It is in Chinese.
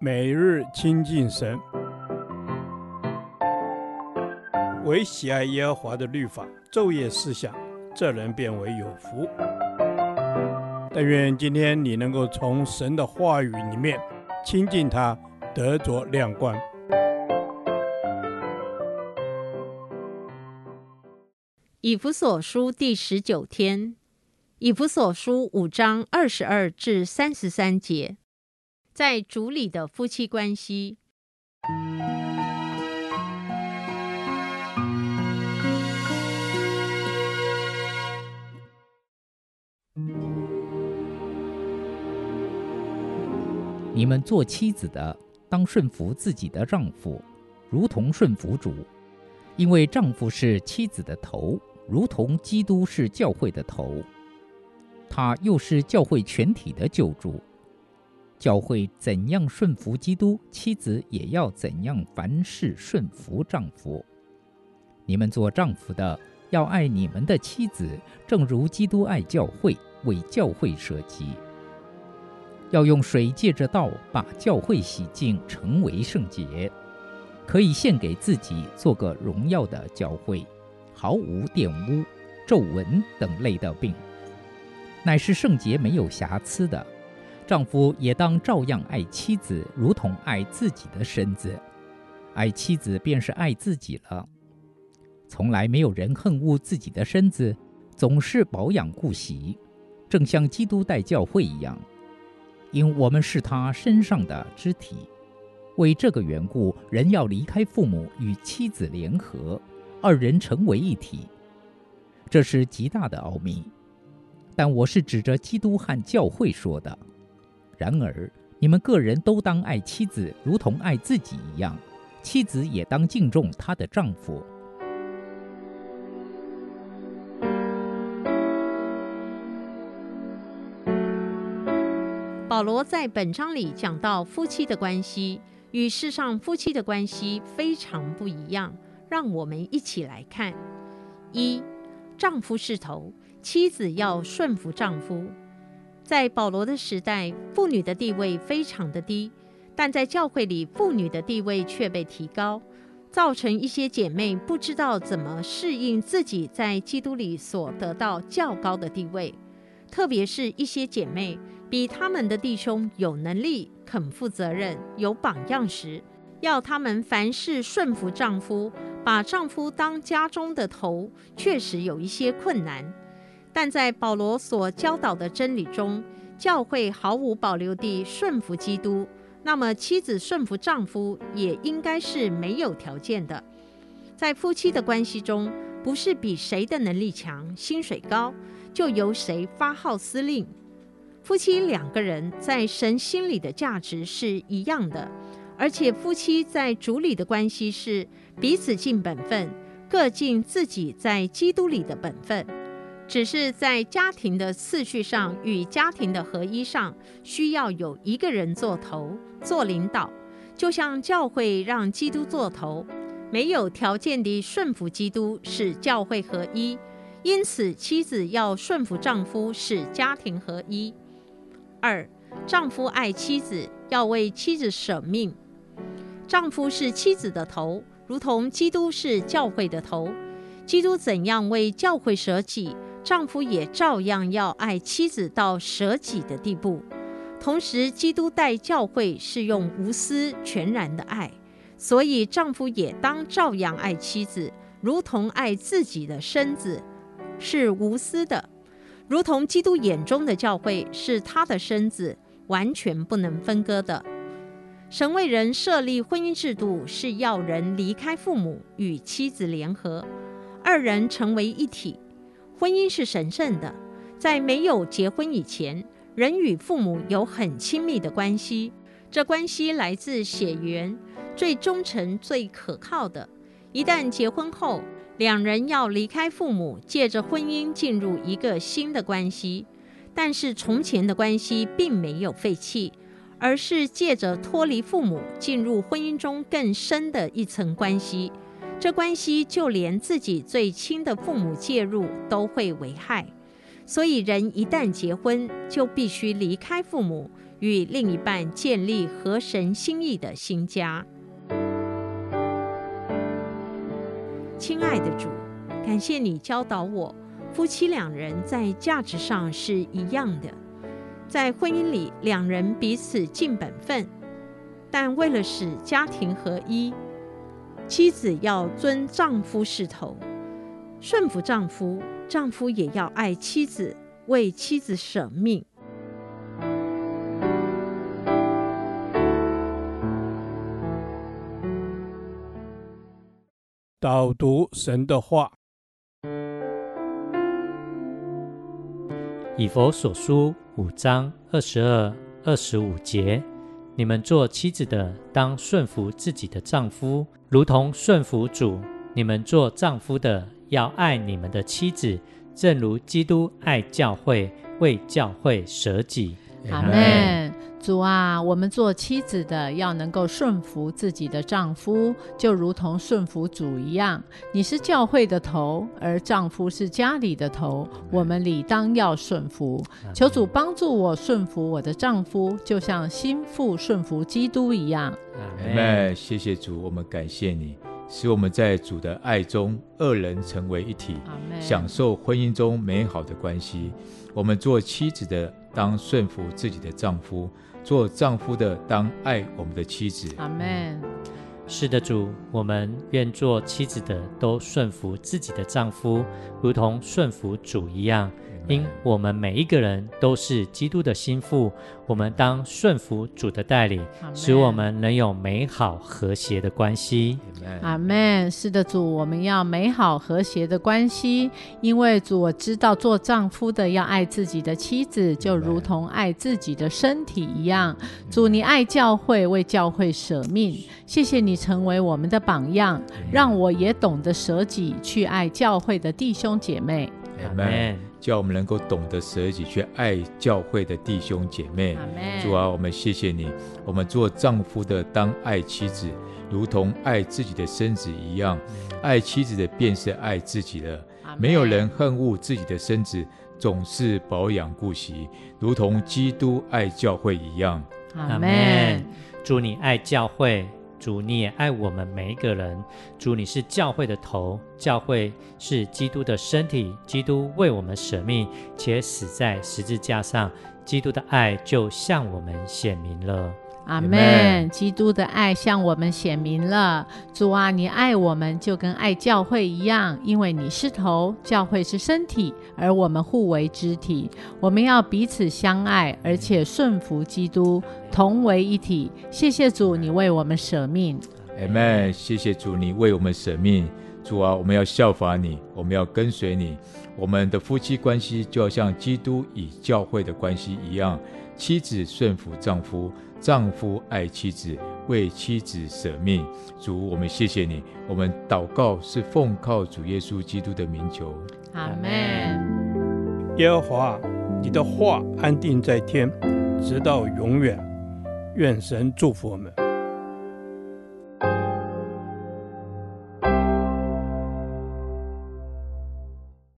每日亲近神，唯喜爱耶和华的律法，昼夜思想，这人便为有福。但愿今天你能够从神的话语里面亲近他，得着亮光。以弗所书第十九天，以弗所书五章二十二至三十三节。在主里的夫妻关系，你们做妻子的，当顺服自己的丈夫，如同顺服主，因为丈夫是妻子的头，如同基督是教会的头，他又是教会全体的救主。教会怎样顺服基督，妻子也要怎样凡事顺服丈夫。你们做丈夫的要爱你们的妻子，正如基督爱教会，为教会舍己。要用水借着道把教会洗净，成为圣洁，可以献给自己，做个荣耀的教会，毫无玷污、皱纹等类的病，乃是圣洁没有瑕疵的。丈夫也当照样爱妻子，如同爱自己的身子。爱妻子便是爱自己了。从来没有人恨恶自己的身子，总是保养顾惜，正像基督带教会一样，因我们是他身上的肢体。为这个缘故，人要离开父母，与妻子联合，二人成为一体。这是极大的奥秘，但我是指着基督和教会说的。然而，你们个人都当爱妻子，如同爱自己一样；妻子也当敬重她的丈夫。保罗在本章里讲到夫妻的关系，与世上夫妻的关系非常不一样。让我们一起来看：一、丈夫是头，妻子要顺服丈夫。在保罗的时代，妇女的地位非常的低，但在教会里，妇女的地位却被提高，造成一些姐妹不知道怎么适应自己在基督里所得到较高的地位，特别是一些姐妹比他们的弟兄有能力、肯负责任、有榜样时，要他们凡事顺服丈夫，把丈夫当家中的头，确实有一些困难。但在保罗所教导的真理中，教会毫无保留地顺服基督。那么，妻子顺服丈夫也应该是没有条件的。在夫妻的关系中，不是比谁的能力强、薪水高，就由谁发号施令。夫妻两个人在神心里的价值是一样的，而且夫妻在主里的关系是彼此尽本分，各尽自己在基督里的本分。只是在家庭的次序上与家庭的合一上，需要有一个人做头、做领导，就像教会让基督做头，没有条件地顺服基督，使教会合一。因此，妻子要顺服丈夫，使家庭合一。二，丈夫爱妻子，要为妻子舍命。丈夫是妻子的头，如同基督是教会的头。基督怎样为教会舍己，丈夫也照样要爱妻子到舍己的地步。同时，基督带教会是用无私全然的爱，所以丈夫也当照样爱妻子，如同爱自己的身子，是无私的。如同基督眼中的教会是他的身子，完全不能分割的。神为人设立婚姻制度，是要人离开父母，与妻子联合，二人成为一体。婚姻是神圣的，在没有结婚以前，人与父母有很亲密的关系，这关系来自血缘，最忠诚、最可靠的。一旦结婚后，两人要离开父母，借着婚姻进入一个新的关系，但是从前的关系并没有废弃，而是借着脱离父母，进入婚姻中更深的一层关系。这关系就连自己最亲的父母介入都会危害，所以人一旦结婚，就必须离开父母，与另一半建立合神心意的新家。亲爱的主，感谢你教导我，夫妻两人在价值上是一样的，在婚姻里两人彼此尽本分，但为了使家庭合一，妻子要尊丈夫是头，顺服丈夫，丈夫也要爱妻子，为妻子舍命。导读神的话，以佛所书五章二十二、二十五节：你们做妻子的，当顺服自己的丈夫，如同顺服主；你们做丈夫的，要爱你们的妻子，正如基督爱教会，为教会舍己。阿门。主啊，我们做妻子的要能够顺服自己的丈夫，就如同顺服主一样。你是教会的头，而丈夫是家里的头，我们理当要顺服。求主帮助我顺服我的丈夫，就像心腹顺服基督一样。阿门。谢谢主，我们感谢你，使我们在主的爱中，二人成为一体，享受婚姻中美好的关系。我们做妻子的，当顺服自己的丈夫。做丈夫的当爱我们的妻子。阿门。是的，主，我们愿做妻子的都顺服自己的丈夫，如同顺服主一样。因我们每一个人都是基督的心腹，我们当顺服主的带领，使我们能有美好和谐的关系。阿门。是的，主，我们要美好和谐的关系，因为主，我知道做丈夫的要爱自己的妻子，就如同爱自己的身体一样。主，你爱教会，为教会舍命。谢谢你成为我们的榜样，让我也懂得舍己去爱教会的弟兄姐妹。阿门。叫我们能够懂得舍己去爱教会的弟兄姐妹。主啊，我们谢谢你。我们做丈夫的当爱妻子，如同爱自己的身子一样。爱妻子的便是爱自己了。没有人恨恶自己的身子，总是保养顾惜，如同基督爱教会一样。阿门。祝你爱教会。主，你也爱我们每一个人。主，你是教会的头，教会是基督的身体。基督为我们舍命，且死在十字架上，基督的爱就向我们显明了。阿门。基督的爱向我们显明了。主啊，你爱我们就跟爱教会一样，因为你是头，教会是身体，而我们互为肢体。我们要彼此相爱，而且顺服基督，同为一体。谢谢主，你为我们舍命。阿门。谢谢主，你为我们舍命。主啊，我们要效法你，我们要跟随你。我们的夫妻关系就要像基督与教会的关系一样，妻子顺服丈夫。丈夫爱妻子，为妻子舍命。主，我们谢谢你。我们祷告是奉靠主耶稣基督的名求。阿门。耶和华，你的话安定在天，直到永远。愿神祝福我们。